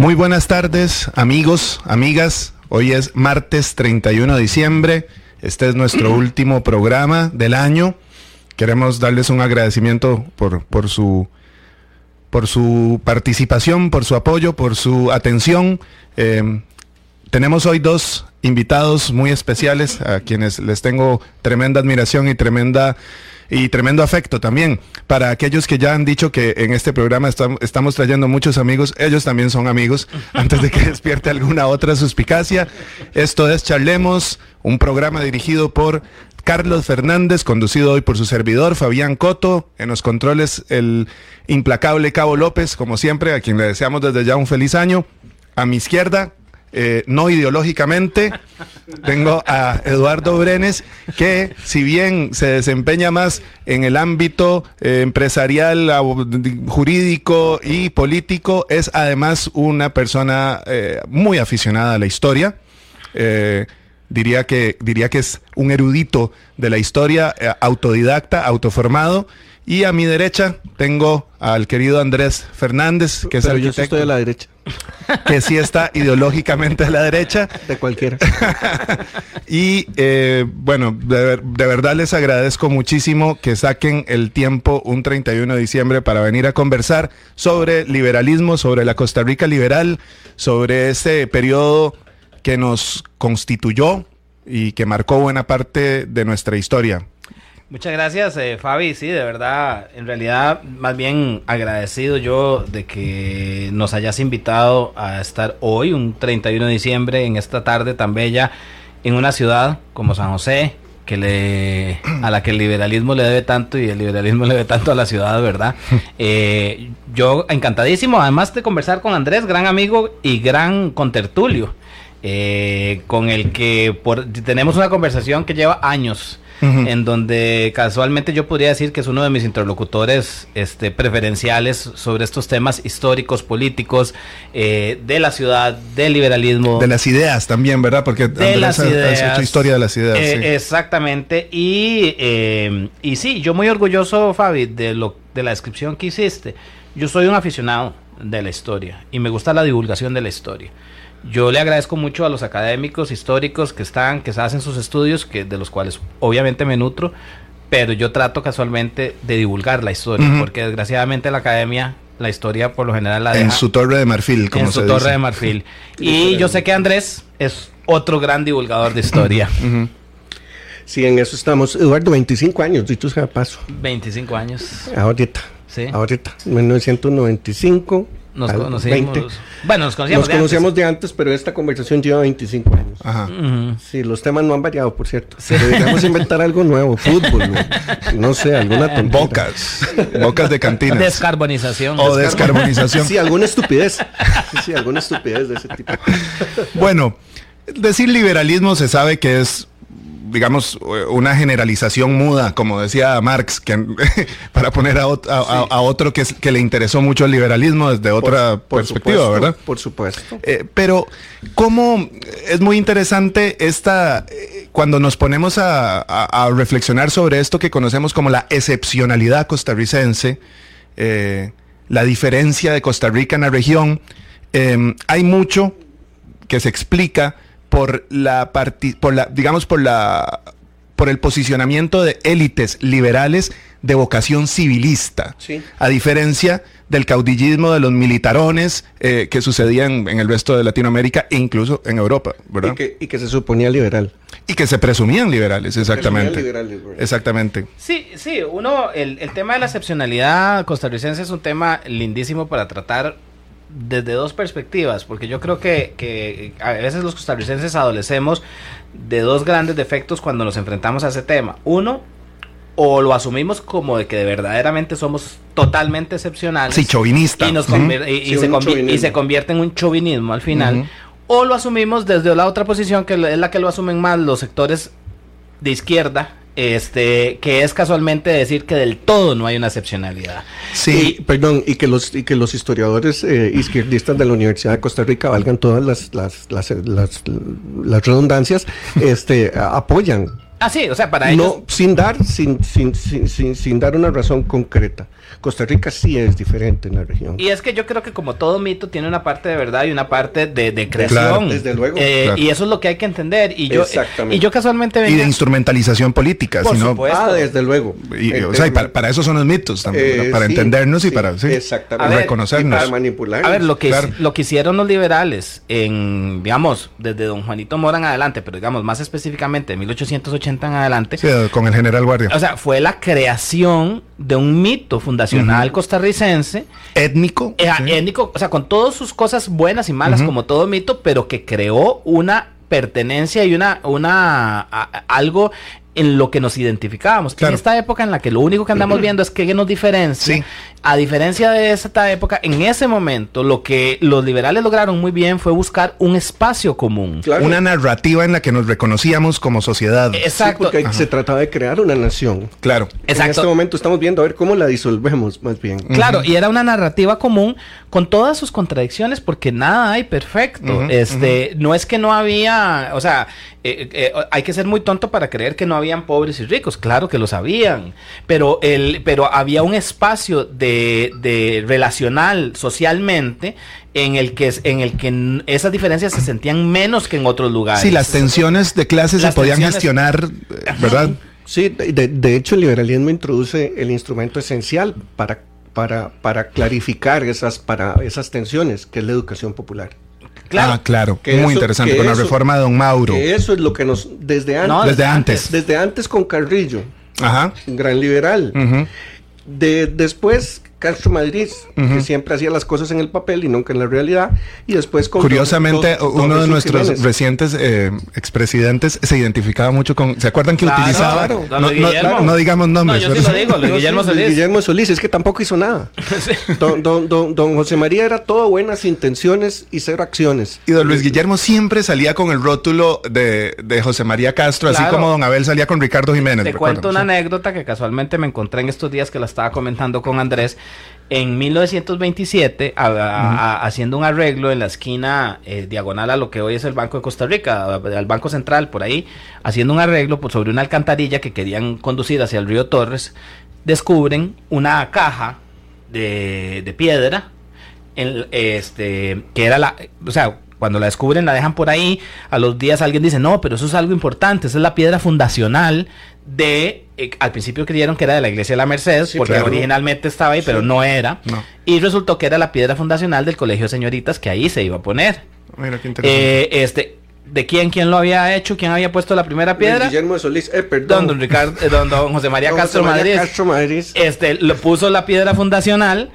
Muy buenas tardes, amigos, amigas. Hoy es martes 31 de diciembre. Este es nuestro último programa del año. Queremos darles un agradecimiento por, por, su, por su participación, por su apoyo, por su atención. Eh, tenemos hoy dos invitados muy especiales a quienes les tengo tremenda admiración y tremenda y tremendo afecto también. Para aquellos que ya han dicho que en este programa estamos trayendo muchos amigos, ellos también son amigos, antes de que despierte alguna otra suspicacia. Esto es Charlemos, un programa dirigido por Carlos Fernández, conducido hoy por su servidor, Fabián Coto, en los controles el implacable Cabo López, como siempre, a quien le deseamos desde ya un feliz año. A mi izquierda, eh, no ideológicamente. Tengo a Eduardo Brenes, que si bien se desempeña más en el ámbito eh, empresarial, jurídico y político, es además una persona eh, muy aficionada a la historia. diría, que, diría que es un erudito de la historia, autodidacta, autoformado. Y a mi derecha tengo al querido Andrés Fernández, que es Pero yo estoy a la derecha. Que sí está ideológicamente a la derecha. De cualquiera. y eh, bueno, de, verdad les agradezco muchísimo que saquen el tiempo un 31 de diciembre para venir a conversar sobre liberalismo, sobre la Costa Rica liberal, sobre ese periodo que nos constituyó y que marcó buena parte de nuestra historia. Muchas gracias, eh, Fabi. Sí, de verdad, en realidad, más bien agradecido yo de que nos hayas invitado a estar hoy, un 31 de diciembre, en esta tarde tan bella, en una ciudad como San José, que le, a la que el liberalismo le debe tanto y el liberalismo le debe tanto a la ciudad, ¿verdad? Eh, yo encantadísimo, además de conversar con Andrés, gran amigo y gran contertulio, eh, con el que por, tenemos una conversación que lleva años en donde casualmente yo podría decir que es uno de mis interlocutores este, preferenciales sobre estos temas históricos, políticos, eh, de la ciudad, del liberalismo. De las ideas también, ¿verdad? Porque de las ideas, hecho historia de las ideas. Eh, exactamente. Y, eh, y sí, yo muy orgulloso, Fabi, de, lo, de la descripción que hiciste. Yo soy un aficionado de la historia y me gusta la divulgación de la historia. Yo le agradezco mucho a los académicos históricos que están, que se hacen sus estudios, que de los cuales obviamente me nutro, pero yo trato casualmente de divulgar la historia, porque desgraciadamente la academia la historia por lo general la deja en su torre de marfil, como en su torre de marfil. y yo sé que Andrés es otro gran divulgador de historia. Sí, en eso estamos. Eduardo, 25 años, dicho sea paso. 25 años. Ahorita. Sí. Ahorita, 1995. Nos conocimos. Bueno, nos conocíamos, nos conocíamos de, antes. pero esta conversación lleva 25 años. Ajá. Sí, los temas no han variado, por cierto. Sí. Deberíamos inventar algo nuevo, fútbol, ¿no? sé, alguna tontería. Bocas, bocas de cantina. Descarbonización. O descarbonización. Sí, alguna estupidez. Sí, alguna estupidez de ese tipo. Bueno, decir liberalismo se sabe que es digamos, una generalización muda, como decía Marx, que, para poner a, otro que, que, le interesó mucho el liberalismo desde otra perspectiva, ¿verdad? Por supuesto. Eh, pero, ¿cómo es muy interesante esta, eh, cuando nos ponemos a, reflexionar sobre esto que conocemos como la excepcionalidad costarricense, eh, la diferencia de Costa Rica en la región, hay mucho que se explica por la, por la digamos, por la por el posicionamiento de élites liberales de vocación civilista, a diferencia del caudillismo de los militarones eh, que sucedían en el resto de Latinoamérica e incluso en Europa, ¿verdad? Y que, se suponía liberal. Y que se presumían liberales, exactamente. exactamente. Sí, sí, uno, el, el tema de la excepcionalidad costarricense es un tema lindísimo para tratar desde dos perspectivas, porque yo creo que, a veces los costarricenses adolecemos de dos grandes defectos cuando nos enfrentamos a ese tema. Uno, o lo asumimos como de que verdaderamente somos totalmente excepcionales. Sí, chauvinista. Y, se, convierte en un chauvinismo al final. O lo asumimos desde la otra posición, que es la que lo asumen más los sectores de izquierda, este que es casualmente decir que del todo no hay una excepcionalidad. Sí, perdón, y que los y que los historiadores eh, izquierdistas de la Universidad de Costa Rica valgan todas las las, las, las, redundancias, este apoyan. Ah, sí, o sea, para ellos... No, sin dar, sin, sin, sin, sin, dar una razón concreta. Costa Rica sí es diferente en la región. Y es que yo creo que como todo mito tiene una parte de verdad y una parte de, de creación. Claro, desde luego. Eh, Claro. Y eso es lo que hay que entender. Y yo, Exactamente. y yo casualmente Y venía- de instrumentalización política, Por sino, supuesto. Ah, desde luego. y- Eh, o sea, y eh, para, para eso son los mitos también, eh, ¿no? para sí, entendernos y para sí, exactamente. A ver, reconocernos. y para manipular. A ver, lo que, Claro. lo que hicieron los liberales en, digamos, desde don Juanito Mora en adelante, pero digamos más específicamente de 1880 en adelante, Sí, con el general Guardia. o sea, fue la creación de un mito fundacional costarricense, Étnico. eh, sí. étnico, o sea, con todas sus cosas buenas y malas, como todo mito, pero que creó una pertenencia y una, una a- algo en lo que nos identificábamos. Claro. En esta época en la que lo único que andamos viendo es que nos diferencia, Sí. A diferencia de esta época, en ese momento lo que los liberales lograron muy bien fue buscar un espacio común. Claro. Una narrativa en la que nos reconocíamos como sociedad. Sí, Exacto. porque Ajá. se trataba de crear una nación. Claro. En este Exacto. momento estamos viendo a ver cómo la disolvemos, más bien. Claro, y era una narrativa común con todas sus contradicciones porque nada hay perfecto. Este, no es que no había, o sea, eh, eh, hay que ser muy tonto para creer que no habían pobres y ricos, claro que los habían, pero el, pero había un espacio de, de relacional socialmente en el que en el que esas diferencias se sentían menos que en otros lugares. Sí, las tensiones de clases Las se podían tensiones- gestionar, eh, ¿verdad? Sí, de, de- hecho el liberalismo introduce el instrumento esencial para, para, para clarificar esas, para esas tensiones, que es la educación popular. Claro. Ah, claro. Que Muy eso- interesante. que Con la reforma de Don Mauro. Que eso es lo que nos, desde antes, No, Desde antes. desde antes con Carrillo, Ajá. un gran liberal. De después Castro Madrid, que Ujú. siempre hacía las cosas en el papel y nunca en la realidad, y después con Curiosamente, uno de nuestros Jiménez. recientes eh, expresidentes se identificaba mucho con. ¿Se acuerdan que Claro, utilizaba? claro. No, no- no digamos nombres. No, yo sí lo digo, Guillermo Solís. Guillermo Solís, es que tampoco hizo nada. Don, don- don- don José María era todo buenas intenciones y cero acciones. Y don Luis Guillermo siempre salía con el rótulo de, de José María Castro, así Claro. como don Abel salía con Ricardo Jiménez. Te ¿recuerdan? cuento una Sí. anécdota que casualmente me encontré en estos días que la estaba comentando con Andrés. En 1927, a- a- a- haciendo un arreglo en la esquina eh, diagonal a lo que hoy es el Banco de Costa Rica, al Banco Central, por ahí, haciendo un arreglo por sobre una alcantarilla que querían conducir hacia el río Torres, descubren una caja de, de piedra, en- este, que era la, o sea, cuando la descubren la dejan por ahí, a los días alguien dice, no, pero eso es algo importante, esa es la piedra fundacional de, eh, al principio creyeron que era de la iglesia de la Merced, Sí, porque claro. originalmente estaba ahí, pero no era, No. y resultó que era la piedra fundacional del colegio de señoritas que ahí se iba a poner. Mira qué interesante. Eh, este, ¿de quién, quién lo había hecho? ¿Quién había puesto la primera Luis piedra? Guillermo Solís, eh, Don, perdón. don Ricardo, eh, don, don José María Don Castro José María Madrid. Castro Madrid. Este, le puso la piedra fundacional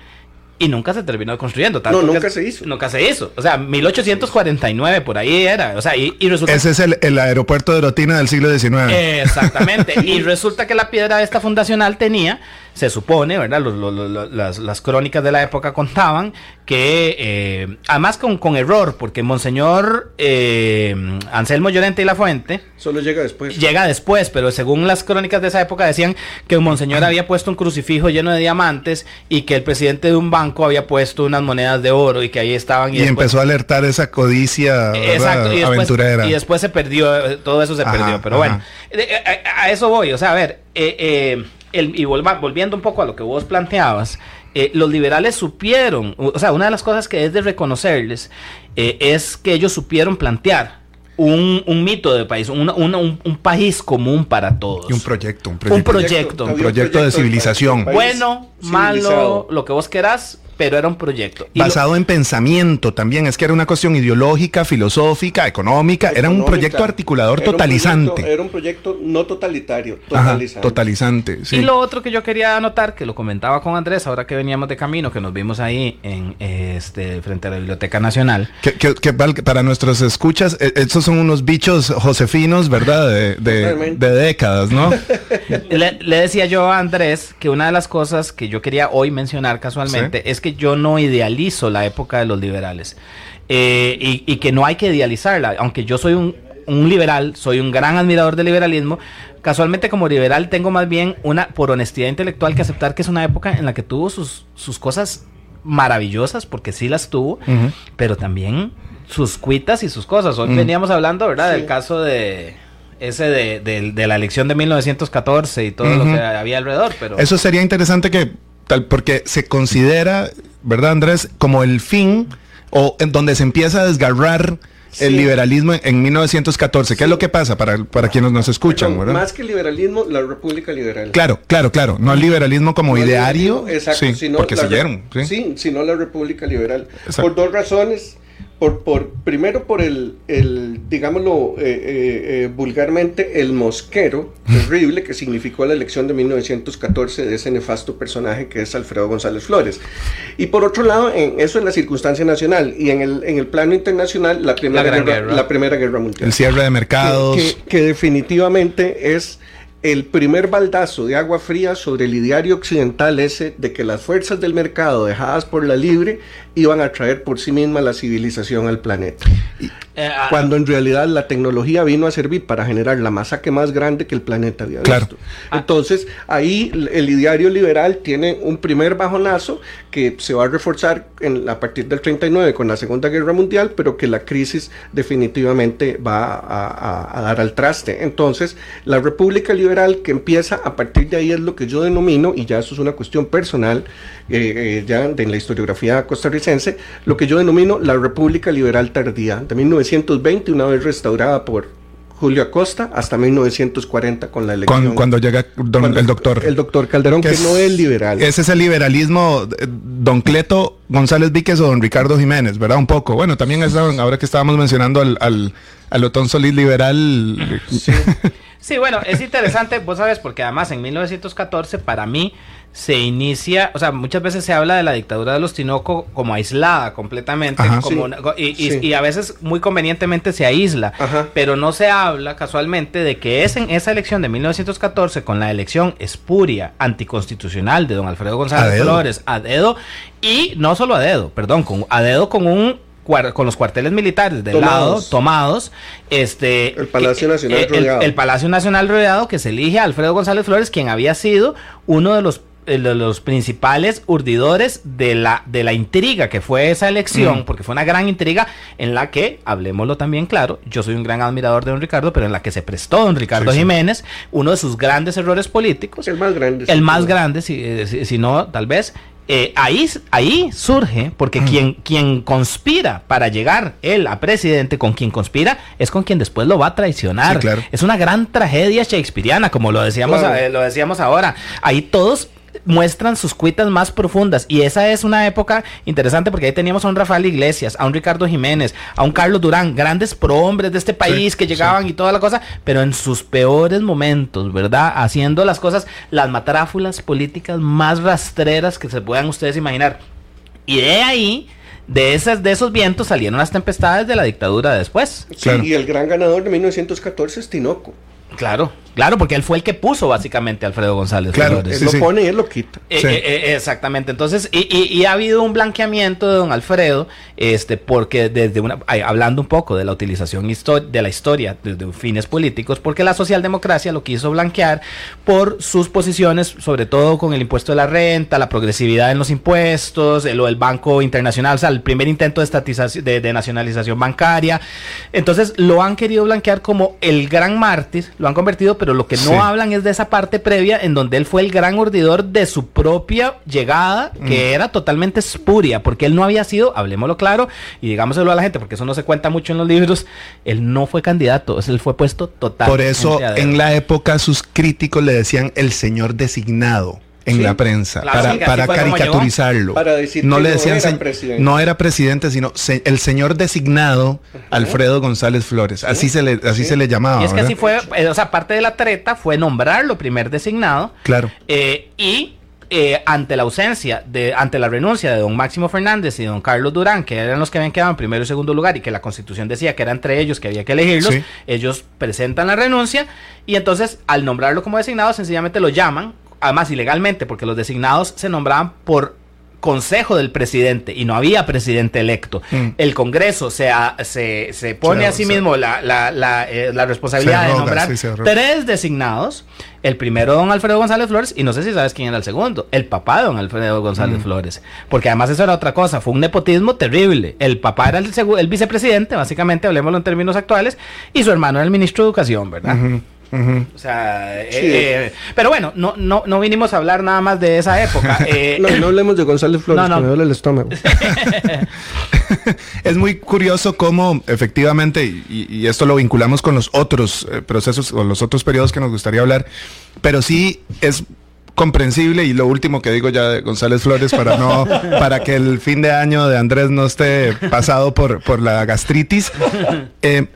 y nunca se terminó construyendo. tanto No, que- nunca se hizo. Nunca se hizo. O sea, 1849 por ahí era. O sea, y, y resulta Ese es el, el aeropuerto de Rotina del siglo XIX. Exactamente. y resulta que la piedra esta fundacional tenía, se supone, ¿verdad? Los- los- los- las, las crónicas de la época contaban que, eh, además con, con error, porque Monseñor eh, Anselmo Llorente y La Fuente Solo llega después. llega después, pero según las crónicas de esa época decían que Monseñor había puesto un crucifijo lleno de diamantes y que el presidente de un banco había puesto unas monedas de oro y que ahí estaban. y después- empezó a alertar esa codicia. Exacto, y después, aventurera. y después se perdió, eh, todo eso se Ajá, perdió. Pero ajá. bueno, a, a eso voy. O sea, a ver, eh, eh, el- y volva- volviendo un poco a lo que vos planteabas, eh, los liberales supieron, o sea, una de las cosas que es de reconocerles eh, es que ellos supieron plantear un, un mito de país, una- un, un país común para todos. Y un proyecto, un Un proyecto. proyecto. Un proyecto de civilización. país Bueno, malo, lo que vos querás, pero era un proyecto. Y lo- Basado en pensamiento también, es que era una cuestión ideológica, filosófica, económica, era un Económica. proyecto articulador Era un totalizante. proyecto- Era un proyecto no totalitario, Ajá, totalizante. totalizante, sí. Y lo otro que yo quería anotar, que lo comentaba con Andrés, ahora que veníamos de camino, que nos vimos ahí en este frente a la Biblioteca Nacional. Que, que- que para nuestros escuchas, eh, estos son unos bichos josefinos, ¿verdad? De, de- de décadas, ¿no? Le, le decía yo a Andrés que una de las cosas que yo quería hoy mencionar casualmente es que yo no idealizo la época de los liberales Eh, y, y que no hay que idealizarla, aunque yo soy un, un liberal, soy un gran admirador del liberalismo. Casualmente como liberal tengo más bien una, por honestidad intelectual, que aceptar que es una época en la que tuvo sus, sus cosas maravillosas, porque sí las tuvo, pero también sus cuitas y sus cosas. Hoy veníamos hablando, ¿verdad? Sí. Del caso de ese de, de- de la elección de 1914 y todo lo que había alrededor, pero Eso sería interesante que tal, porque se considera, ¿verdad, Andrés? Como el fin o en donde se empieza a desgarrar el liberalismo en, 1914. ¿Qué es lo que pasa para, para quienes nos escuchan? Más que liberalismo, la República Liberal. Claro, claro, claro. No el liberalismo como ideario. exacto. sino porque siguieron. ¿sí? sino la República Liberal. Por dos razones por, por, primero por el, el digámoslo eh, eh, eh, vulgarmente, el mosquero terrible que significó la elección de 1914 de ese nefasto personaje que es Alfredo González Flores. Y por otro lado, en, eso en la circunstancia nacional y en el, en el plano internacional, la Primera, guerra, La primera guerra Mundial. El cierre de mercados. que definitivamente es el primer baldazo de agua fría sobre el ideario occidental ese de que las fuerzas del mercado dejadas por la libre iban a traer por sí misma la civilización al planeta. Eh, ah, cuando en realidad la tecnología vino a servir para generar la masacre más grande que el planeta había visto. Ah. Entonces, ahí el ideario liberal tiene un primer bajonazo que se va a reforzar en, a partir del 39 con la Segunda Guerra Mundial, pero que la crisis definitivamente va a, a dar al traste. Entonces, la República Liberal que empieza a partir de ahí es lo que yo denomino, y ya eso es una cuestión personal, eh, eh, ya de la historiografía costarricense, lo que yo denomino la República Liberal Tardía, de 1920, una vez restaurada por Julio Acosta, hasta 1940 con la elección. Cuando, llega el doctor. El doctor Calderón, que, no es liberal. Ese es el liberalismo, eh, don Cleto González Víquez o don Ricardo Jiménez, ¿verdad? Un poco. Bueno, también ahora que estábamos mencionando al, al, al Otón Solís liberal. Sí. Sí, bueno, es interesante, vos sabes, porque además en 1914 para mí se inicia, o sea, muchas veces se habla de la dictadura de los Tinoco como aislada completamente, como y, a veces muy convenientemente se aísla, pero no se habla casualmente de que es en esa elección de 1914, con la elección espuria, anticonstitucional de don Alfredo González Flores, a dedo, y no solo a dedo, perdón, con, a dedo con un con los cuarteles militares del lado tomados, este el Palacio Nacional eh, rodeado. el, Palacio Nacional rodeado que se elige a Alfredo González Flores, quien había sido uno de los de los principales urdidores de la, de la intriga que fue esa elección, porque fue una gran intriga en la que, hablemoslo también claro, yo soy un gran admirador de don Ricardo, pero en la que se prestó don Ricardo Jiménez, uno de sus grandes errores políticos. El más grande. El más grande, si, eh, si, no, tal vez. Eh, ahí, ahí surge, porque quien, quien conspira para llegar él a presidente, con quien conspira, es con quien después lo va a traicionar. Es una gran tragedia shakespeariana, como lo decíamos, eh, lo decíamos ahora. Ahí todos muestran sus cuitas más profundas. Y esa es una época interesante porque ahí teníamos a un Rafael Iglesias, a un Ricardo Jiménez, a un Carlos Durán, grandes prohombres de este país que llegaban y toda la cosa, pero en sus peores momentos, ¿verdad? Haciendo las cosas, las matráfulas políticas más rastreras que se puedan ustedes imaginar. Y de ahí de, esas, de esos vientos salieron las tempestades de la dictadura después. Sí, y el gran ganador de 1914 es Tinoco. Claro. Claro, porque él fue el que puso básicamente a Alfredo González. Claro, él lo pone y él lo quita. Eh, eh, eh, exactamente. Entonces, y, ha habido un blanqueamiento de don Alfredo, este, porque desde una, hablando un poco de la utilización de la historia desde fines políticos, porque la socialdemocracia lo quiso blanquear por sus posiciones, sobre todo con el impuesto de la renta, la progresividad en los impuestos, lo del Banco Internacional, o sea, el primer intento de estatización, de, nacionalización bancaria. Entonces, lo han querido blanquear como el gran mártir, lo han convertido, pero lo que no hablan es de esa parte previa en donde él fue el gran urdidor de su propia llegada, que mm. era totalmente espuria, porque él no había sido, hablemoslo claro, y digámoselo a la gente, porque eso no se cuenta mucho en los libros, él no fue candidato, él fue puesto total. Por eso en la época sus críticos le decían el señor designado en la prensa para, para caricaturizarlo. Para decir no le decían no era, presidente. no era presidente, sino el señor designado Alfredo González Flores. Así se le así se le llamaba. Y es que así fue, eh, o sea, parte de la treta fue nombrarlo primer designado. Claro. Eh, y eh, ante la ausencia, de, ante la renuncia de don Máximo Fernández y don Carlos Durán, que eran los que habían quedado en primero y segundo lugar y que la constitución decía que era entre ellos que había que elegirlos, ellos presentan la renuncia y entonces al nombrarlo como designado sencillamente lo llaman además ilegalmente, porque los designados se nombraban por consejo del presidente y no había presidente electo. Mm. El Congreso se, se, se pone a sí mismo la, la, la, eh, la responsabilidad de nombrar tres designados. El primero, don Alfredo González Flores, y no sé si sabes quién era el segundo, el papá de don Alfredo González mm. Flores. Porque además eso era otra cosa, fue un nepotismo terrible. El papá era el, el vicepresidente, básicamente, hablemoslo en términos actuales, y su hermano era el ministro de Educación, ¿verdad? O sea, eh, eh, pero bueno, no, no, no vinimos a hablar nada más de esa época. Eh, no, no hablemos de González Flores, no, me duele el estómago. es muy curioso cómo efectivamente, y, esto lo vinculamos con los otros procesos o los otros periodos que nos gustaría hablar, pero sí es comprensible y lo último que digo ya de González Flores para no para que el fin de año de Andrés no esté pasado por, por la gastritis. Eh,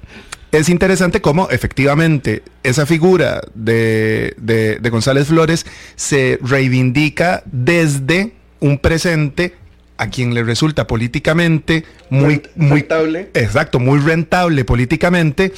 es interesante cómo efectivamente esa figura de, de, González Flores se reivindica desde un presente a quien le resulta políticamente muy, muy rentable. Exacto, muy rentable políticamente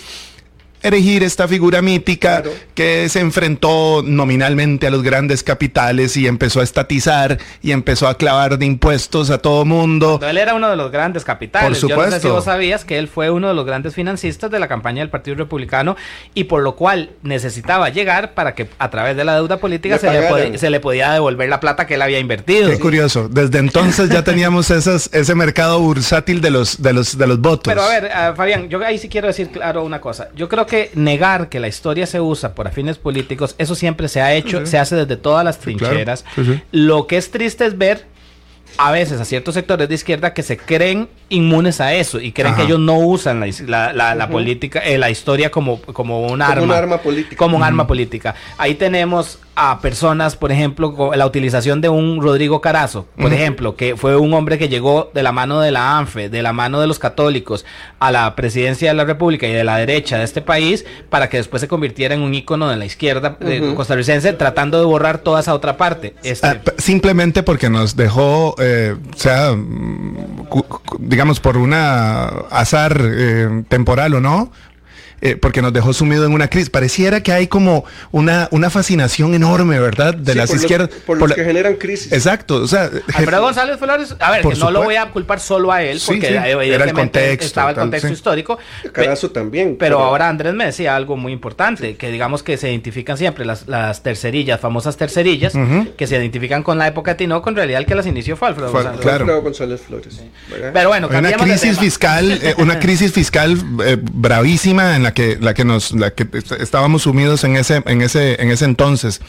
erigir esta figura mítica que se enfrentó nominalmente a los grandes capitales y empezó a estatizar y empezó a clavar de impuestos a todo mundo. Él era uno de los grandes capitales. Por supuesto. Yo no sé si vos sabías que él fue uno de los grandes financistas de la campaña del Partido Republicano y por lo cual necesitaba llegar para que a través de la deuda política se le, se le, podía devolver la plata que él había invertido. Qué curioso. Desde entonces ya teníamos esas, ese mercado bursátil de los, de los, de los votos. Pero a ver, uh, Fabián, yo ahí sí quiero decir claro una cosa. Yo creo que negar que la historia se usa por fines políticos, eso siempre se ha hecho, se hace desde todas las trincheras. Lo que es triste es ver a veces a ciertos sectores de izquierda que se creen inmunes a eso y creen que ellos no usan la, la, política, eh, la historia como, como un arma. Un arma política. Como un arma política. Ahí tenemos a personas, por ejemplo, con la utilización de un Rodrigo Carazo, por ejemplo, que fue un hombre que llegó de la mano de la ANFE, de la mano de los católicos, a la presidencia de la República y de la derecha de este país, para que después se convirtiera en un ícono de la izquierda eh, costarricense, tratando de borrar toda esa otra parte. Este ah, simplemente porque nos dejó, eh, o sea, mm, digamos, por una azar eh, temporal o no, eh, porque nos dejó sumido en una crisis. Pareciera que hay como una, una fascinación enorme, ¿verdad? De las izquierdas. por, los que generan crisis. Exacto. O sea, Alfredo González Flores, a ver, que no lo voy a culpar solo a él, porque era el contexto, estaba el contexto histórico. Carazo también. Pero, ahora Andrés me decía algo muy importante, que digamos que se identifican siempre las, las tercerillas, famosas tercerillas, que se identifican con la época de Tinoco, en realidad el que las inició fue Alfredo González, claro. González Flores. Pero bueno, una crisis fiscal, eh, una crisis fiscal eh, bravísima en la que, la que nos, la que estábamos sumidos en ese, en ese, en ese entonces.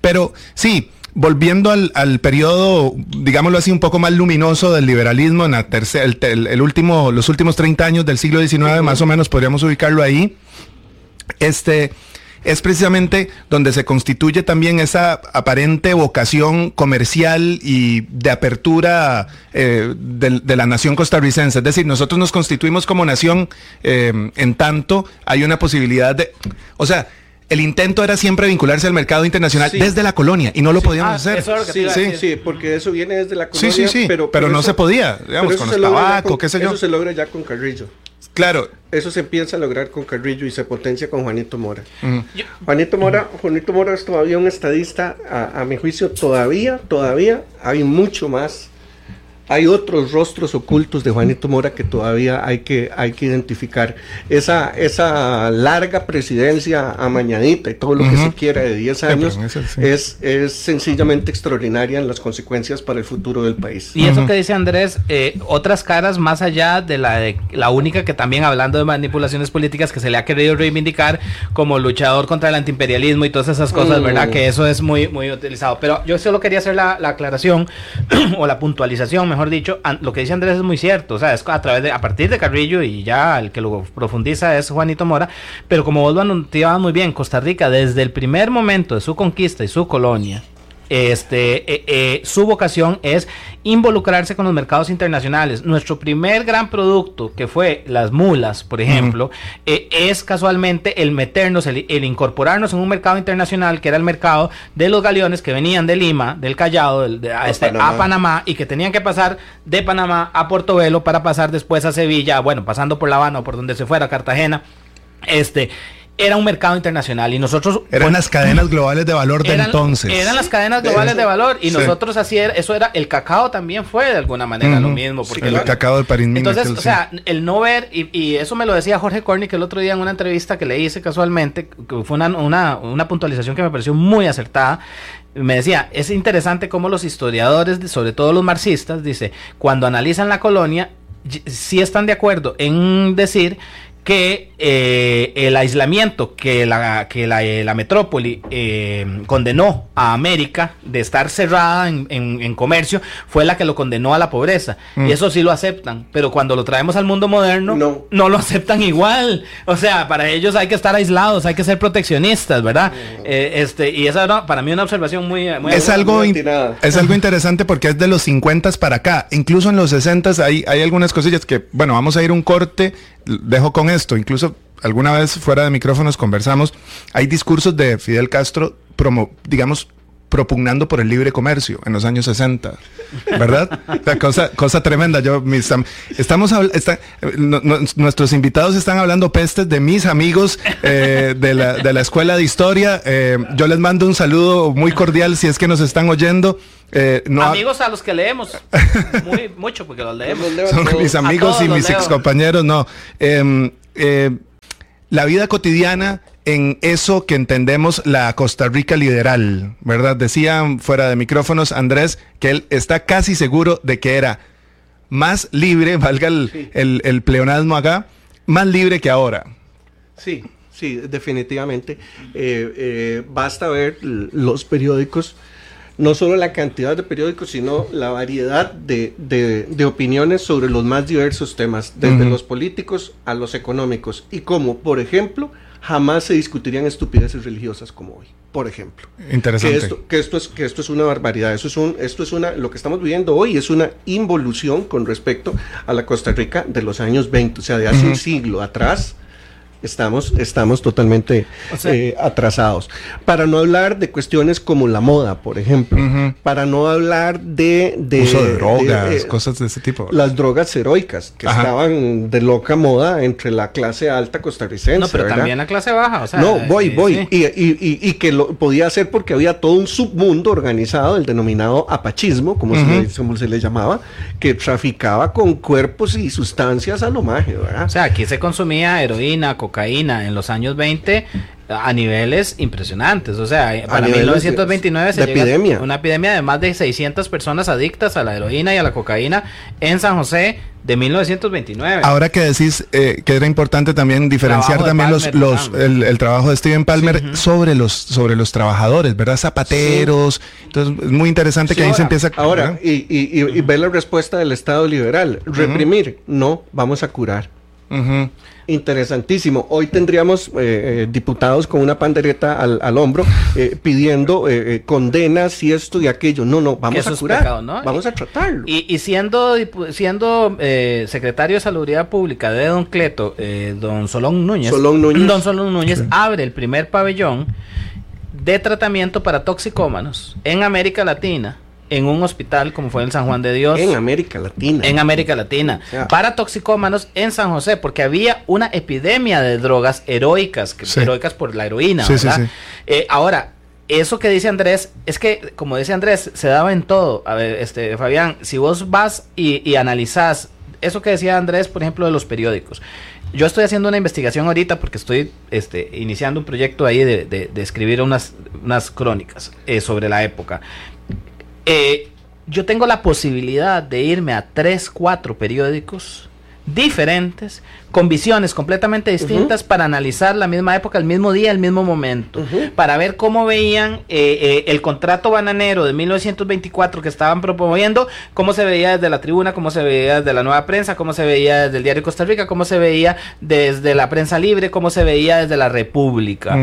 Pero sí, volviendo al, al, periodo, digámoslo así, un poco más luminoso del liberalismo, en la el, último, los últimos 30 años del siglo XIX, más o menos podríamos ubicarlo ahí. Este, es precisamente donde se constituye también esa aparente vocación comercial y de apertura eh, de, la nación costarricense. Es decir, nosotros nos constituimos como nación eh, en tanto hay una posibilidad de... O sea, el intento era siempre vincularse al mercado internacional desde la colonia y no lo podíamos ah, hacer. sí, sí, sí, porque eso viene desde la colonia. Sí, sí, sí, pero, pero, no se podía, digamos, con el tabaco, qué sé yo. Eso se logra ya con Carrillo. Claro. Eso se empieza a lograr con Carrillo y se potencia con Juanito Mora. Juanito Mora, Juanito Mora es todavía un estadista, a, a mi juicio, todavía, todavía hay mucho más hay otros rostros ocultos de Juanito Mora que todavía hay que, hay que identificar. Esa, esa larga presidencia amañadita y todo lo que se quiera de 10 años es, es sencillamente extraordinaria en las consecuencias para el futuro del país. Y eso que dice Andrés, eh, otras caras más allá de la, de la única que también hablando de manipulaciones políticas que se le ha querido reivindicar como luchador contra el antiimperialismo y todas esas cosas, ¿verdad? Mm. Que eso es muy, muy utilizado. Pero yo solo quería hacer la, la aclaración o la puntualización, mejor mejor dicho, lo que dice Andrés es muy cierto, o sea, es a través de, a partir de Carrillo y ya el que lo profundiza es Juanito Mora, pero como vos lo anunciabas muy bien, Costa Rica desde el primer momento de su conquista y su colonia, este, eh, eh, su vocación es involucrarse con los mercados internacionales. Nuestro primer gran producto, que fue las mulas, por ejemplo, eh, es casualmente el meternos, el, incorporarnos en un mercado internacional, que era el mercado de los galeones que venían de Lima, del Callao, a, este, Panamá. a, Panamá. y que tenían que pasar de Panamá a Portobelo para pasar después a Sevilla, bueno, pasando por La Habana o por donde se fuera, Cartagena. Este, era un mercado internacional y nosotros... Eran las cadenas globales de valor de entonces. Eran las cadenas globales de valor y nosotros así era, eso era, el cacao también fue de alguna manera lo mismo. Porque el cacao de París Entonces, o sea, el no ver, y, eso me lo decía Jorge Cornick el otro día en una entrevista que le hice casualmente, que fue una, una, una puntualización que me pareció muy acertada, me decía, es interesante cómo los historiadores, sobre todo los marxistas, dice, cuando analizan la colonia, sí están de acuerdo en decir que eh, el aislamiento que la, que la, eh, la metrópoli eh, condenó a América de estar cerrada en, en- en comercio fue la que lo condenó a la pobreza. Y eso sí lo aceptan, pero cuando lo traemos al mundo moderno, No. lo aceptan igual. O sea, para ellos hay que estar aislados, hay que ser proteccionistas, ¿verdad? Eh, este, y esa era para mí una observación muy... muy Es algo, muy es algo interesante porque es de los 50 para acá. Incluso en los 60 hay, hay algunas cosillas que, bueno, vamos a ir un corte. Dejo con esto. Incluso alguna vez fuera de micrófonos conversamos. Hay discursos de Fidel Castro, promo, digamos, propugnando por el libre comercio en los años 60, ¿verdad? O sea, cosa, cosa tremenda. Yo, mis, estamos está- no- no- nuestros invitados están hablando pestes de mis amigos eh, de, la, de la escuela de historia. Eh, yo les mando un saludo muy cordial si es que nos están oyendo. Eh, no Amigos a los que leemos. Muy, mucho, porque los leemos. Los leo a son todos. mis amigos y mis ex compañeros, no. Em, eh, la vida cotidiana en eso que entendemos la Costa Rica liberal, ¿verdad? Decían fuera de micrófonos Andrés que él está casi seguro de que era más libre, valga el, el- el pleonasmo acá, más libre que ahora. Sí, sí, definitivamente. Eh, eh, basta ver los periódicos, no solo la cantidad de periódicos, sino la variedad de, de- de opiniones sobre los más diversos temas, desde los políticos a los económicos, y como, por ejemplo, jamás se discutirían estupideces religiosas como hoy, por ejemplo. Interesante. Que esto, que esto es que esto es una barbaridad. Eso es un, esto es una, lo que estamos viviendo hoy es una involución con respecto a la Costa Rica de los años 20, o sea, de hace un siglo atrás. Estamos, estamos totalmente O sea- eh, atrasados. Para no hablar de cuestiones como la moda, por ejemplo. Ujú. Para no hablar de... de Uso de drogas, de, eh, cosas de ese tipo. Las drogas heroicas, que Ajá. estaban de loca moda entre la clase alta costarricense. No, pero ¿verdad? también la clase baja. O sea, no, voy, eh, voy. sí. Y, y- y- y que lo podía hacer porque había todo un submundo organizado, el denominado apachismo, como, se, le, como se le llamaba, que traficaba con cuerpos y sustancias a lo mágico, ¿verdad? O sea, aquí se consumía heroína, cocaína en los años 20 a niveles impresionantes. O sea, para niveles 1929 de- se llega epidemia. una epidemia de más de 600 personas adictas a la heroína y a la cocaína en San José de 1929. Ahora que decís eh, que era importante también diferenciar también los, Palmer, los el, el trabajo de Steven Palmer sobre los sobre los trabajadores, ¿verdad? Zapateros. Entonces es muy interesante que ahí se ahora- empieza Ahora, y, y, y- y ver la respuesta del Estado liberal. Reprimir, no, vamos a curar. Ujú. Interesantísimo. Hoy tendríamos eh, eh, diputados con una pandereta al, al hombro eh, pidiendo eh, eh, condenas y esto y aquello. No, no, vamos a curar. pecado, ¿no? Vamos a tratarlo. Y, y siendo dipu- siendo eh, secretario de Salubridad Pública de Don Cleto, eh, don Solón Núñez, Solón Núñez. Don Solón Núñez abre el primer pabellón de tratamiento para toxicómanos en América Latina, en un hospital como fue el San Juan de Dios. en América Latina. en América Latina, O sea, para toxicómanos en San José, porque había una epidemia de drogas heroicas, Sí. heroicas por la heroína, Sí, sí, ¿verdad? sí. Eh, ahora, eso que dice Andrés, es que, como dice Andrés, se daba en todo. A ver, este, Fabián, si vos vas y, y analizás eso que decía Andrés, por ejemplo, de los periódicos. Yo estoy haciendo una investigación ahorita porque estoy este, iniciando un proyecto ahí de, de- de escribir unas, unas crónicas eh, sobre la época. Eh, yo tengo la posibilidad de irme a tres, cuatro periódicos diferentes, con visiones completamente distintas para analizar la misma época, el mismo día, el mismo momento, para ver cómo veían eh, eh, el contrato bananero de 1924 que estaban promoviendo, cómo se veía desde la tribuna, cómo se veía desde la nueva prensa, cómo se veía desde el diario Costa Rica, cómo se veía desde la prensa libre, cómo se veía desde la República.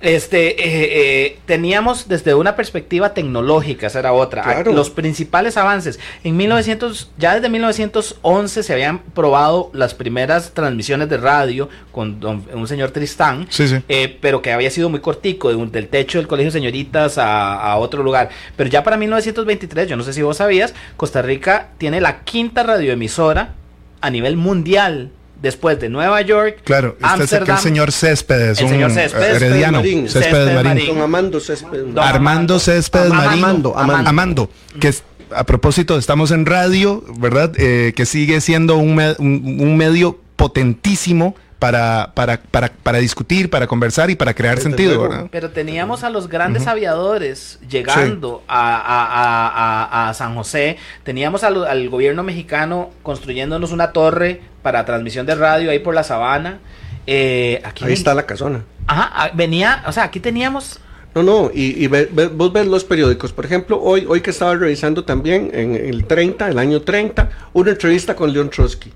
Este, eh, eh, teníamos desde una perspectiva tecnológica, esa era otra. Claro. Los principales avances. En 1900, ya desde 1911 se habían probado las primeras transmisiones de radio con don- un señor Tristán. Sí, sí. eh, pero que había sido muy cortico, de un- del techo del colegio de señoritas a, a otro lugar. Pero ya para 1923, yo no sé si vos sabías, Costa Rica tiene la quinta radioemisora a nivel mundial, después de Nueva York, Claro, este es aquel Ámsterdam, señor Céspedes, El un señor Céspedes, herediano, Marín. Céspedes Céspedes Marín. Marín. Don Amando Céspedes. Don Armando. Céspedes Amando, Marín. Amando, Amando. Amando, que es, a propósito, estamos en radio, ¿verdad? Eh, que sigue siendo un, me- un- un medio potentísimo para, para, para, para discutir, para conversar y para crear Desde sentido, luego. ¿verdad? Pero teníamos a los grandes aviadores llegando a, a- a- a- a San José, teníamos al, al gobierno mexicano construyéndonos una torre para transmisión de radio ahí por la sabana. Eh, aquí Ahí ven- está la casona. Ajá, ah, venía, o sea, aquí teníamos No, no, y, y ve- ve- vos ves los periódicos. Por ejemplo, hoy, hoy que estaba revisando también, en el 30, el año 30, una entrevista con León Trotsky.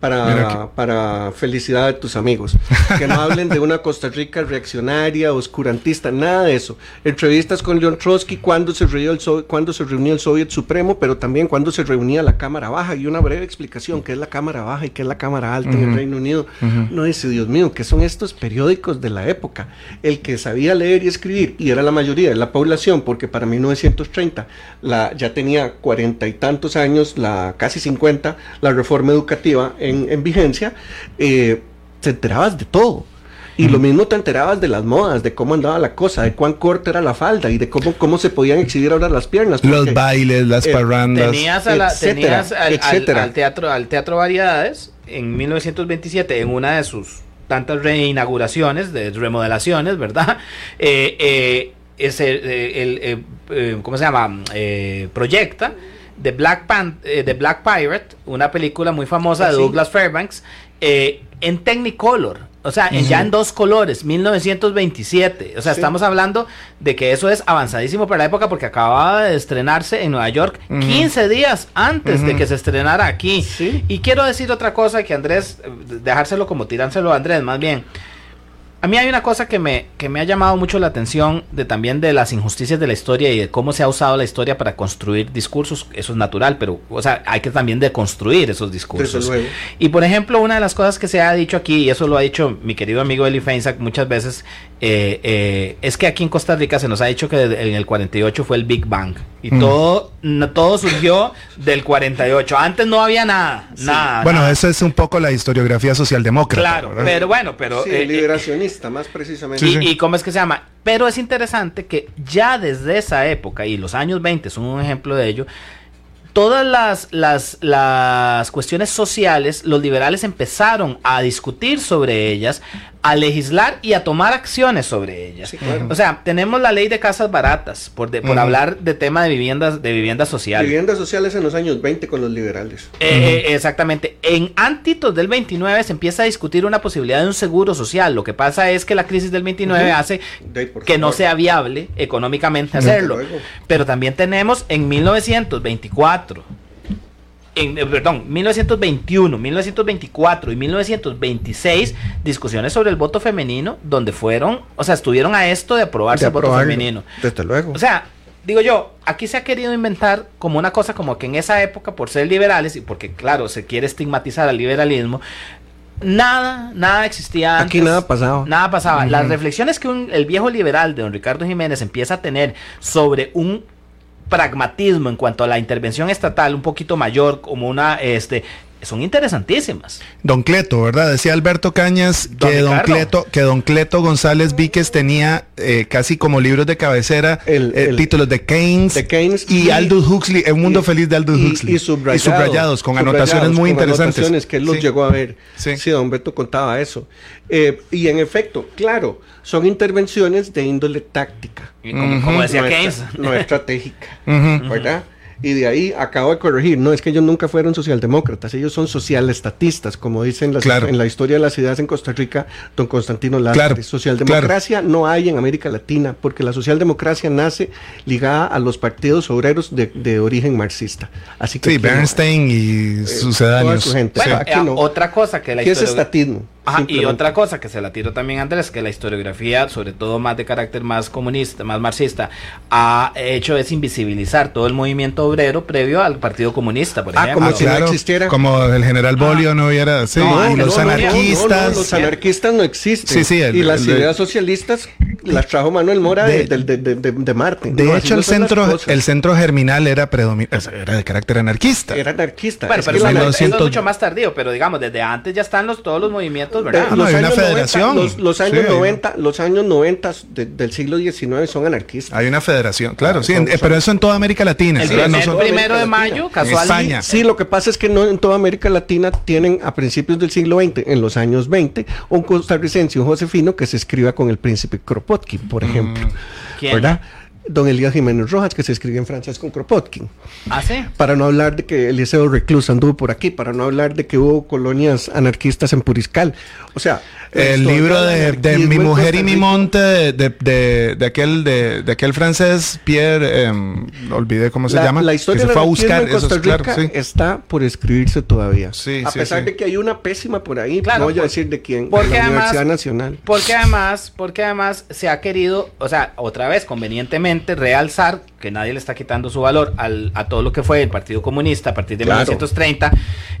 Para, para felicidad de tus amigos. Que no hablen de una Costa Rica reaccionaria, oscurantista, nada de eso. Entrevistas con León Trotsky cuando se, reunió el, so- cuando se reunía el Soviet Supremo, pero también cuando se reunía la Cámara Baja. Y una breve explicación, qué es la Cámara Baja y qué es la Cámara Alta en el Reino Unido. No dice, Dios mío, ¿qué son estos periódicos de la época? El que sabía leer y escribir, y era la mayoría de la población, porque para 1930 la, ya tenía cuarenta y tantos años, la casi 50, la reforma educativa en, en vigencia, eh, te enterabas de todo. Y lo mismo te enterabas de las modas, de cómo andaba la cosa, de cuán corta era la falda y de cómo, cómo se podían exhibir ahora las piernas. Los bailes, las eh, parrandas. Tenías, a la- etcétera, tenías al, etcétera. al teatro, al teatro Variedades en 1927, en una de sus tantas reinauguraciones, de remodelaciones, ¿verdad? Eh, eh, ese, eh, el, eh, eh, ¿Cómo se llama? Eh, proyecta The Black, Pan, eh, The Black Pirate, una película muy famosa Ah, de sí. Douglas Fairbanks, eh, en Technicolor. O sea, en- ya en dos colores, 1927. O sea, Sí. estamos hablando de que eso es avanzadísimo para la época porque acababa de estrenarse en Nueva York 15 días antes de que se estrenara aquí. Sí. Y quiero decir otra cosa que Andrés, eh, dejárselo como tirárselo a Andrés, más bien. A mí hay una cosa que me, que me ha llamado mucho la atención de también de las injusticias de la historia y de cómo se ha usado la historia para construir discursos. Eso es natural, pero o sea, hay que también deconstruir esos discursos. Y por ejemplo, una de las cosas que se ha dicho aquí, y eso lo ha dicho mi querido amigo Eli Feinsack muchas veces, eh, eh, es que aquí en Costa Rica se nos ha dicho que en el 48 fue el Big Bang. Y todo, no- todo surgió del 48. Antes no había nada, nada. Bueno, nada. eso es un poco la historiografía socialdemócrata. Claro, ¿verdad? pero bueno, pero... Sí, eh, eh, liberacionista, más precisamente. Sí, y, sí. y cómo es que se llama. Pero es interesante que ya desde esa época, y los años 20 son un ejemplo de ello, todas las, las, las cuestiones sociales, los liberales empezaron a discutir sobre ellas, a legislar y a tomar acciones sobre ellas. Sí, claro. O sea, tenemos la ley de casas baratas, por, de- por hablar de tema de viviendas, de vivienda social. Viviendas sociales en los años 20 con los liberales. Eh, eh, exactamente. En Antitos del 29 se empieza a discutir una posibilidad de un seguro social. Lo que pasa es que la crisis del 29 Ujú. hace De que no sea viable económicamente hacerlo. Pero también tenemos en 1924, en, eh, perdón, 1921, 1924 y 1926 discusiones sobre el voto femenino donde fueron, o sea, estuvieron a esto de aprobarse De el voto femenino. Desde luego. O sea, digo yo, aquí se ha querido inventar como una cosa como que en esa época, por ser liberales y porque, claro, se quiere estigmatizar al liberalismo, nada, nada existía antes. Aquí nada pasaba. Nada pasaba. Las reflexiones que un- el viejo liberal de don Ricardo Jiménez empieza a tener sobre un pragmatismo en cuanto a la intervención estatal un poquito mayor, como una, este, son interesantísimas. Don Cleto, ¿verdad? Decía Alberto Cañas Don que don. Cleto, que Don Cleto González Víquez tenía eh, casi como libros de cabecera El- eh, el- títulos de Keynes, de Keynes y, y- Aldous Huxley, El mundo y- feliz de Aldous y- Huxley. Y subrayados, subrayados, con subrayados, anotaciones muy con interesantes. anotaciones que él los Sí. llegó a ver. Sí. Sí. don Beto contaba eso. Eh, y en efecto, claro, son intervenciones de índole táctica. Y como, decía no, Keynes. estra- no estratégica. ¿verdad? Y de ahí acabo de corregir, no es que ellos nunca fueron socialdemócratas, ellos son socialestatistas, como dicen las- Claro. en la historia de las ideas en Costa Rica, don Constantino Lázaro. Claro, Socialdemocracia no hay en América Latina, porque la socialdemocracia nace ligada a los partidos obreros de, de origen marxista. Así que Sí, aquí no. Bernstein y sucedáneos. toda su gente. Sí. Bueno, aquí eh, no. otra cosa que la Aquí es historia- estatismo. Ajá, y otra cosa que se la tiro también a Andrés, que la historiografía, sobre todo más de carácter más comunista, más marxista, ha hecho es invisibilizar todo el movimiento obrero previo al Partido Comunista, por Ah, ejemplo. como si no existiera. Como el general Bolio no hubiera. Sí, No, los no, no, no, anarquistas. no, los anarquistas no existen. Sí, sí, el- y las el- ideas socialistas las trajo Manuel Mora de, de, Marte. De hecho, el centro, el centro germinal era era de carácter anarquista. Era anarquista. Bueno, pero eso, es mucho más tardío, pero digamos, desde antes ya están los, todos los movimientos, ¿verdad? los hay una federación. los, años 90, los años 90 del siglo XIX son anarquistas. Hay una federación, claro, sí, pero eso en toda América Latina. El primero de mayo, casualmente. Sí, lo que pasa es que no en toda América Latina tienen a principios del siglo XX, en los años 20, un costarricense, un josefino que se escriba con el príncipe Kropotkin, por mm. ejemplo. ¿Verdad? Don Elías Jiménez Rojas, que se escribe en francés con Kropotkin. ¿Ah, sí? Para no hablar de que Eliseo Reclus anduvo por aquí, para no hablar de que hubo colonias anarquistas en Puriscal. O sea, el libro de, Mi mujer y mi monte de, de, aquel de, aquel francés Pierre, em, olvidé cómo se llama, la historia que se fue a buscar en Costa Rica está por escribirse todavía. Sí, a pesar de que hay una pésima por ahí, no voy a decir de quién, porque la Universidad Nacional. Porque además, porque además se ha querido, o sea, otra vez convenientemente realzar que nadie le está quitando su valor al, a todo lo que fue el Partido Comunista a partir de 1930,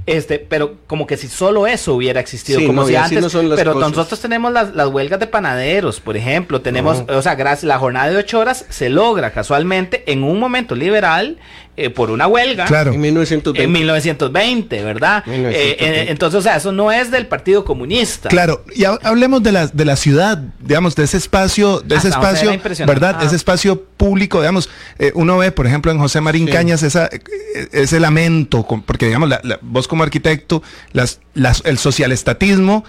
este, pero como que si solo eso hubiera existido, como si antes, pero nosotros tenemos las, las, huelgas de panaderos, por ejemplo, tenemos, o sea, gracias, la jornada de ocho horas se logra casualmente en un momento liberal eh, por una huelga. Claro. En 1920. En 1920, ¿verdad? Eh, eh, entonces, o sea, eso no es del Partido Comunista. Claro, y hablemos de la, de la ciudad, digamos, de ese espacio, de ese espacio, ¿verdad? Ese espacio público, digamos, uno ve, por ejemplo, en José Marín Cañas esa, ese lamento, porque, digamos, la, vos como arquitecto, las, las, el socialestatismo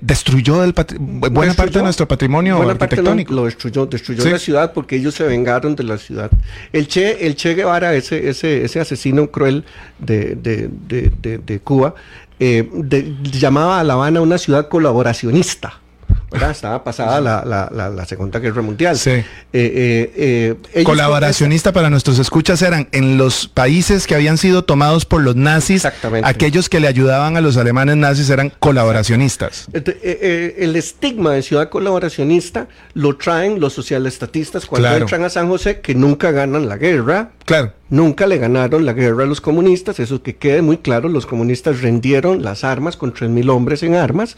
destruyó el buena parte de nuestro patrimonio arquitectónico. lo, destruyó, destruyó la ciudad porque ellos se vengaron de la ciudad. El Che, el Che Guevara es ese, ese, asesino cruel de, de, Cuba, eh, llamaba a La Habana una ciudad colaboracionista. Estaba pasada la, la, la, Segunda Guerra Mundial. Sí. Eh, eh, eh Colaboracionista para nuestros escuchas eran en los países que habían sido tomados por los nazis, aquellos que le ayudaban a los alemanes nazis eran colaboracionistas. el estigma de ciudad colaboracionista lo traen los socialestatistas cuando entran a San José, que nunca ganan la guerra. Claro. Nunca le ganaron la guerra a los comunistas, eso que quede muy claro, los comunistas rendieron las armas con 3.000 hombres en armas.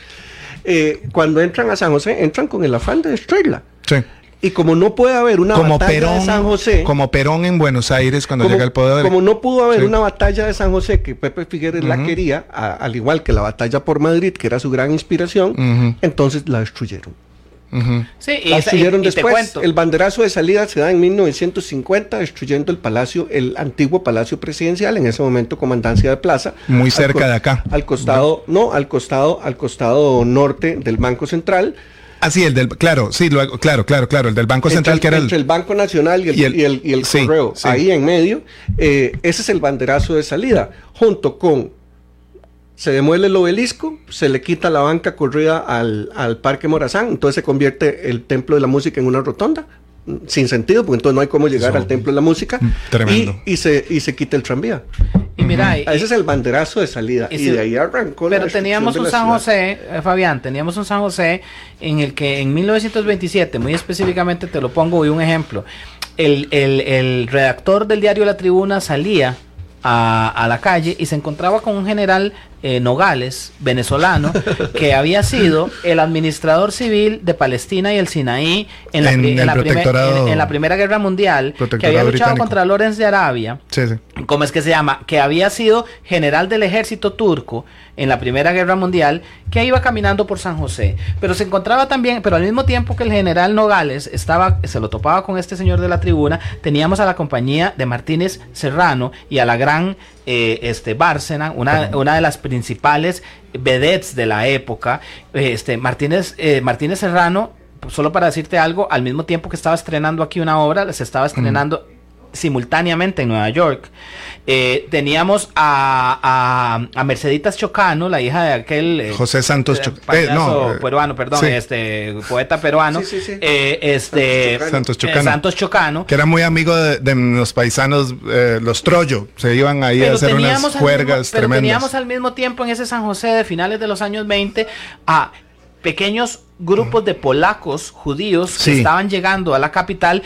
Eh, cuando entran a San José, entran con el afán de destruirla. Sí. Y como no puede haber una batalla de San José. Como Perón en Buenos Aires cuando llega al poder. Como no pudo haber una batalla de San José que Pepe Figueres la quería, al igual que la batalla por Madrid, que era su gran inspiración, entonces la destruyeron. Sí, y, después. El banderazo de salida se da en 1950, destruyendo el palacio, el antiguo palacio presidencial, en ese momento comandancia de plaza. Muy cerca de acá. Al costado, no, al costado, al costado norte del Banco Central. Ah, sí, el del, claro, sí, luego, claro, claro, claro, el del Banco Central que era el... el Banco Nacional y el, y el, correo, ahí en medio, eh, ese es el banderazo de salida, junto con se demuele el obelisco, se le quita la banca corrida al, Parque Morazán, entonces se convierte el Templo de la Música en una rotonda, sin sentido, porque entonces no hay cómo llegar al Templo de la Música, tremendo. Y, se, y se quita el tranvía. Y mira, ese es el banderazo de salida. Y, de ahí arrancó Pero teníamos un San José, eh, Fabián, teníamos un San José en el que en 1927, muy específicamente te lo pongo, y un ejemplo, el, el, el redactor del diario La Tribuna salía a, a, la calle y se encontraba con un general eh, Nogales, venezolano, que había sido el administrador civil de Palestina y el Sinaí en la, en, la, Primera Guerra Mundial, que había luchado contra Lorenz de Arabia. Sí, sí. ¿Cómo es que se llama? Que había sido general del ejército turco en la Primera Guerra Mundial, que iba caminando por San José. Pero se encontraba también, pero al mismo tiempo que el general Nogales estaba, se lo topaba con este señor de la tribuna, teníamos a la compañía de Martínez Serrano y a la gran eh, este Bárcena, una, una de las principales vedettes de la época, este Martínez, eh, Martínez Serrano, solo para decirte algo, al mismo tiempo que estaba estrenando aquí una obra, se estaba estrenando simultáneamente en Nueva York. Eh, teníamos a, a, Merceditas Chocano, la hija de aquel eh, José Santos Chocano, eh, no, peruano, perdón, este poeta peruano, este Santos Chocano. Santos Chocano, que era muy amigo de, los paisanos, los Troyo, se iban ahí a hacer unas juergas pero Teníamos al mismo tiempo en ese San José de finales de los años 20 a pequeños grupos de polacos judíos que estaban llegando a la capital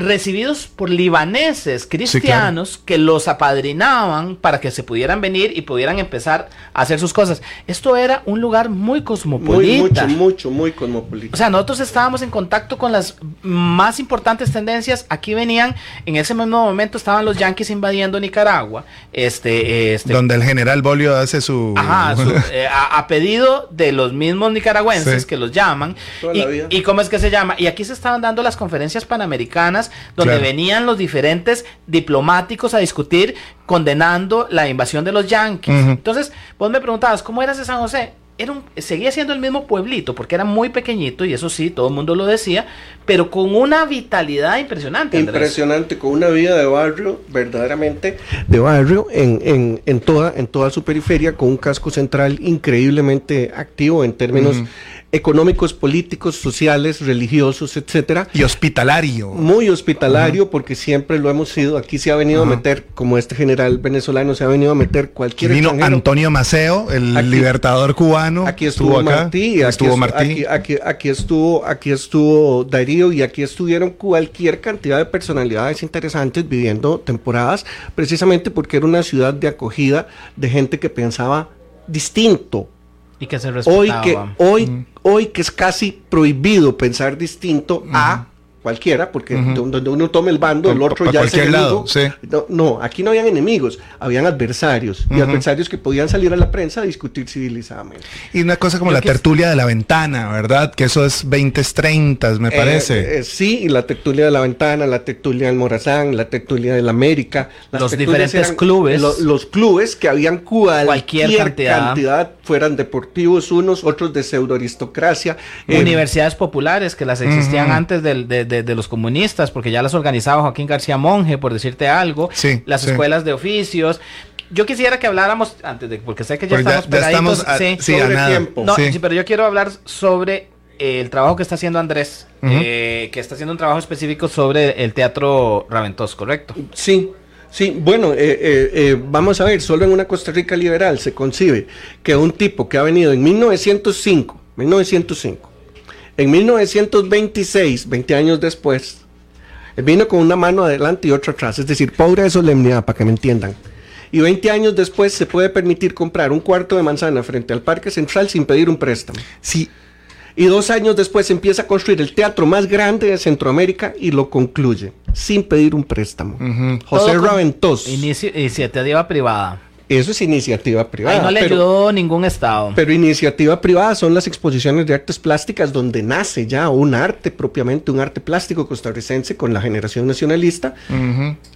recibidos por libaneses cristianos que los apadrinaban para que se pudieran venir y pudieran empezar a hacer sus cosas. Esto era un lugar muy cosmopolita. Muy, mucho, mucho, muy cosmopolita. O sea, nosotros estábamos en contacto con las más importantes tendencias. Aquí venían, en ese mismo momento estaban los yanquis invadiendo Nicaragua. Este, este Donde el general Bolio hace su... Ajá, eh, a, pedido de los mismos nicaragüenses que los llaman. Y, y, cómo es que se llama? Y aquí se estaban dando las conferencias panamericanas donde venían los diferentes diplomáticos a discutir condenando la invasión de los yanquis. Entonces, vos me preguntabas, ¿cómo era ese San José? Era un, seguía siendo el mismo pueblito, porque era muy pequeñito, y eso sí, todo el mundo lo decía, pero con una vitalidad impresionante. Impresionante, con una vida de barrio, verdaderamente de barrio, en, en, toda, en toda su periferia, con un casco central increíblemente activo en términos económicos, políticos, sociales, religiosos, etcétera. Y hospitalario. Muy hospitalario, porque siempre lo hemos sido. Aquí se ha venido a meter, como este general venezolano, se ha venido a meter cualquier. Vino Antonio Maceo, el libertador cubano. Aquí estuvo, Martí, aquí estuvo Martí. Aquí, aquí, estuvo, aquí estuvo Darío y aquí estuvieron cualquier cantidad de personalidades interesantes viviendo temporadas, precisamente porque era una ciudad de acogida de gente que pensaba distinto y que se respetaba. Hoy que, hoy, hoy que es casi prohibido pensar distinto a cualquiera, porque donde uno tome el bando, el otro ya es enemigo. no, aquí no habían enemigos, habían adversarios, y adversarios que podían salir a la prensa a discutir civilizadamente. Y una cosa como la tertulia de la ventana, ¿verdad? Que eso es 20 30, me eh, parece. Eh, sí, y la tertulia de la ventana, la tertulia del Morazán, la tertulia de la América, los diferentes clubes. los clubes que habían cualquier, cantidad. fueran deportivos unos, otros de pseudo aristocracia. Eh, Universidades populares que las existían antes del, de, de, los comunistas, porque ya las organizaba Joaquín García Monge, por decirte algo, las escuelas de oficios. Yo quisiera que habláramos, antes de, porque sé que ya pues estamos sobre tiempo. No, sí. pero yo quiero hablar sobre el trabajo que está haciendo Andrés, eh, que está haciendo un trabajo específico sobre el teatro Raventós, ¿correcto? Sí, Sí, bueno, eh, eh, vamos a ver, solo en una Costa Rica liberal se concibe que un tipo que ha venido en 1905, 1905, en 1926, 20 años después, vino con una mano adelante y otra atrás, es decir, pobre de solemnidad, para que me entiendan. Y 20 años después se puede permitir comprar un cuarto de manzana frente al Parque Central sin pedir un préstamo. Sí. Y dos años después empieza a construir el teatro más grande de Centroamérica y lo concluye sin pedir un préstamo. José Raventós. Iniciativa privada. Eso es iniciativa privada. no le ayudó ningún Estado. Pero iniciativa privada son las exposiciones de artes plásticas donde nace ya un arte propiamente, un arte plástico costarricense con la generación nacionalista.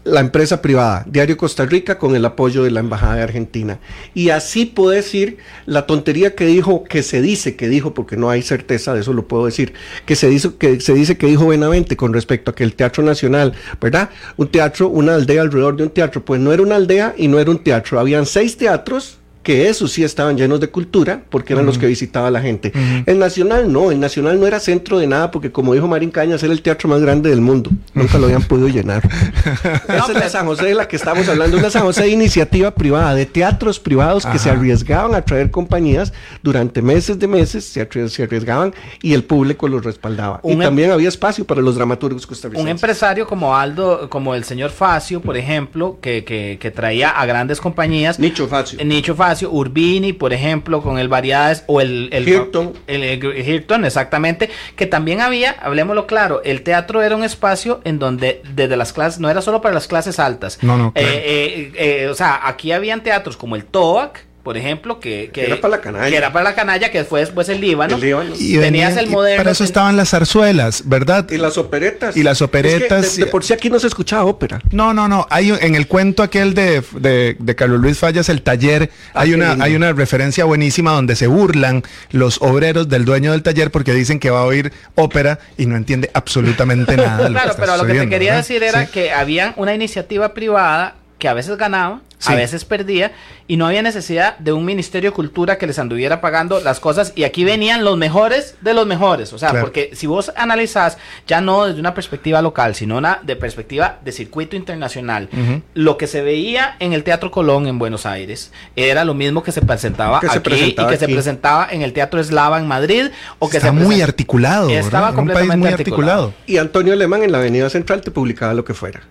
La empresa privada, Diario Costa Rica, con el apoyo de la Embajada de Argentina. Y así puedo decir la tontería que dijo, que se dice que dijo, porque no hay certeza de eso, lo puedo decir, que se, dice que se dice que dijo Benavente con respecto a que el Teatro Nacional, ¿verdad? Un teatro, una aldea alrededor de un teatro, pues no era una aldea y no era un teatro, habían seis teatros que esos sí estaban llenos de cultura, porque eran los que visitaba la gente. El Nacional no, el Nacional no era centro de nada, porque como dijo Marín Cañas, era el teatro más grande del mundo. Nunca lo habían podido llenar. Esa es la San José de la que estamos hablando, una San José de iniciativa privada, de teatros privados que se arriesgaban a traer compañías durante meses de meses, se, arriesgaban y el público los respaldaba. y em- también había espacio para los dramaturgos costarricenses. Un empresario como Aldo, como el señor Facio, por ejemplo, que, que, traía a grandes compañías. Nicho Facio. Nicho Facio Urbini, por ejemplo, con el Variedades, o el, el Hilton. El, Hilton, exactamente, que también había, hablemoslo claro, el teatro era un espacio en donde desde las clases, no era solo para las clases altas. No, no. Eh, eh, eh, o sea, aquí habían teatros como el TOAC, por ejemplo, que, que, era para la canalla. Que era para la canalla, que fue después el Líbano. Y tenías el moderno. Para eso estaban las zarzuelas, ¿verdad? Y las operetas. Y las operetas. de, por sí aquí no se escuchaba ópera. No, no, no. Hay en el cuento aquel de, de, Carlos Luis Fallas, el taller, ah, hay una, hay una referencia buenísima donde se burlan los obreros del dueño del taller porque dicen que va a oír ópera y no entiende absolutamente nada. claro, pero lo que te quería decir era que había una iniciativa privada que a veces ganaba a veces perdía y no había necesidad de un Ministerio de Cultura que les anduviera pagando las cosas. Y aquí venían los mejores de los mejores, o sea, porque si vos analizás ya no desde una perspectiva local, sino una de perspectiva de circuito internacional, lo que se veía en el Teatro Colón en Buenos Aires era lo mismo que se presentaba aquí y que se presentaba en el Teatro Eslava en Madrid o que Está muy articulado, estaba completamente muy articulado. Y Antonio Alemán en la Avenida Central te publicaba lo que fuera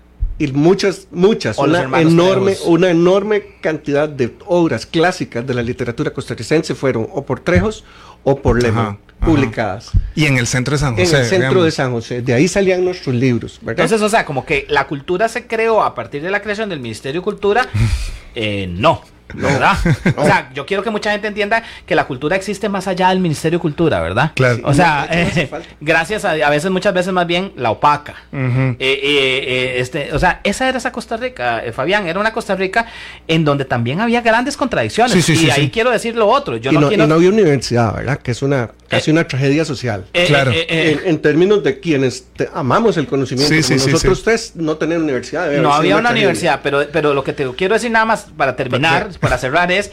y muchas, muchas, una enorme, una enorme cantidad de obras clásicas de la literatura costarricense fueron o por Trejos o por Lehmann publicadas. Y en el centro de San José. En el centro de San José. De ahí salían nuestros libros. Entonces, o sea, como que la cultura se creó a partir de la creación del Ministerio de Cultura. eh, no. ¿Verdad? O sea, yo quiero que mucha gente entienda que la cultura existe más allá del Ministerio de Cultura, ¿verdad? Claro. O sea, eh, gracias a, a veces, muchas veces más bien la opaca. Eh, eh, este, o sea, esa era esa Costa Rica, Fabián, era una Costa Rica en donde también había grandes contradicciones. y ahí quiero decir lo otro. Yo y, no, no, había universidad, ¿verdad? Que es una casi una tragedia social. claro. En, términos de quienes amamos el conocimiento. nosotros tres no tenemos universidad. No había una, universidad, pero, pero lo que te quiero decir nada más para terminar para cerrar es,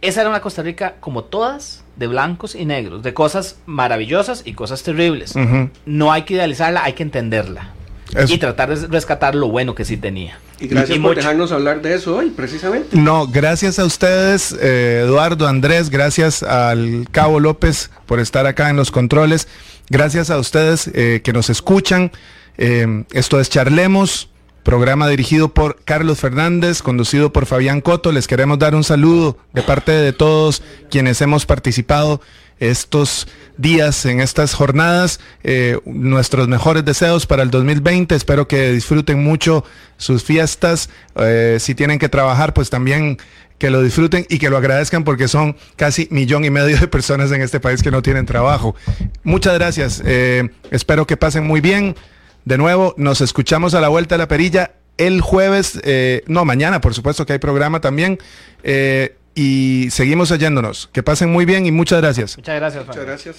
esa era una Costa Rica como todas, de blancos y negros, de cosas maravillosas y cosas terribles. No hay que idealizarla, hay que entenderla. Y tratar de rescatar lo bueno que sí tenía. Y gracias por dejarnos hablar de eso hoy, precisamente. No, gracias a ustedes, eh, Eduardo, Andrés, gracias al Cabo López por estar acá en los controles. Gracias a ustedes eh, que nos escuchan. Eh, esto es Charlemos programa dirigido por Carlos Fernández, conducido por Fabián Coto. Les queremos dar un saludo de parte de todos quienes hemos participado estos días, en estas jornadas. Eh, nuestros mejores deseos para el 2020. Espero que disfruten mucho sus fiestas. Eh, si tienen que trabajar, pues también que lo disfruten y que lo agradezcan porque son casi millón y medio de personas en este país que no tienen trabajo. Muchas gracias. Eh, espero que pasen muy bien. De nuevo, nos escuchamos a la vuelta de la perilla el jueves, eh, no, mañana, por supuesto que hay programa también. Eh, y seguimos oyéndonos. Que pasen muy bien y muchas gracias. Muchas gracias. Muchas gracias.